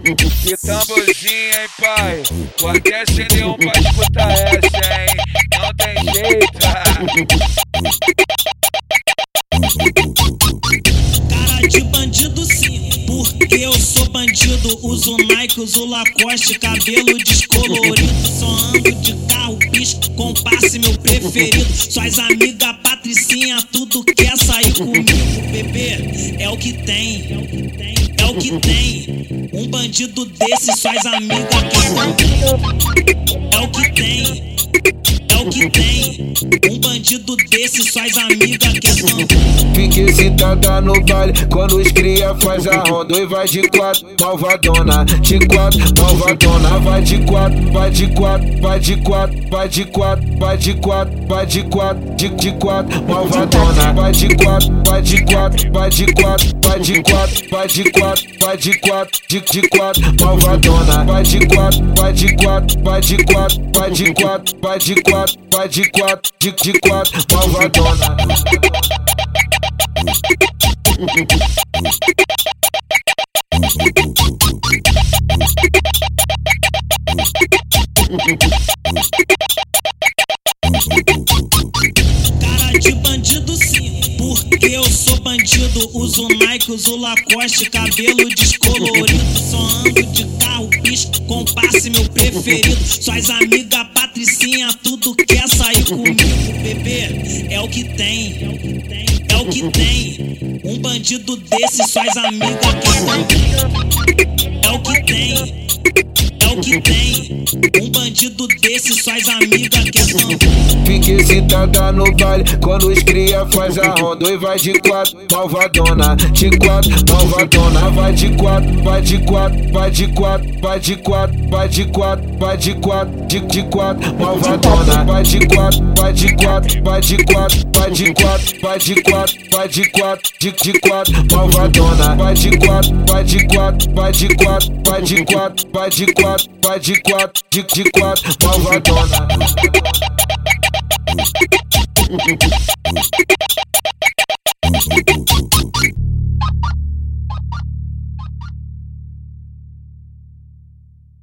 Que tamborzinho, hein, pai? Vou até acender um pra escutar essa, hein? Não tem jeito. Cara de bandido sim, porque eu sou bandido. Uso Nike, uso Lacoste, cabelo descolorido. Só ando de carro, bicho, com passe meu preferido. Suas amigas Patricinha, tudo quer sair comigo, bebê. É o que tem, é o que tem. Um bandido desse, suas amigas quer. É o que tem. É o que tem. Um bandido desse, suas amigas quer Fique excitada no baile quando os cria faz a ronda e vai de quatro, malvadona. De quatro, malvadona. Vai de quatro, vai de quatro, vai de quatro, vai de quatro, vai de quatro, vai de quatro, de, de quatro, malvadona. Vai de quatro, vai de quatro, vai de quatro, vai de quatro, vai de quatro, vai de quatro, de, de quatro, malvadona. Vai de quatro, vai de quatro, vai de quatro, vai de quatro, vai de quatro, vai de quatro, de, de quatro, malvadona. Cara de bandido sim, porque eu sou bandido. Uso Nike, uso Lacoste, cabelo descolorido. Só ando de carro, bicho, com passe meu preferido. Suas amigas Patricinha, tudo quer sair comigo, bebê. É o que tem, é o que tem. Um bandido desse, suas amigas. É o que tem. É o que tem. Um bandido desse, suas amigas quer Fique excitada no baile quando os cria faz a ronda e vai de quatro, malvadona. De quatro, malvadona. Vai de quatro, vai de quatro, vai de quatro, vai de quatro, vai de quatro, vai de quatro, de, de quatro, malvadona. Vai de quatro, vai de quatro, vai de quatro, vai de quatro, vai de quatro, vai de quatro, de, de quatro, malvadona. Vai de quatro, vai de quatro, vai de quatro, vai de quatro, vai de quatro, vai de quatro, de, de quatro, malvadona.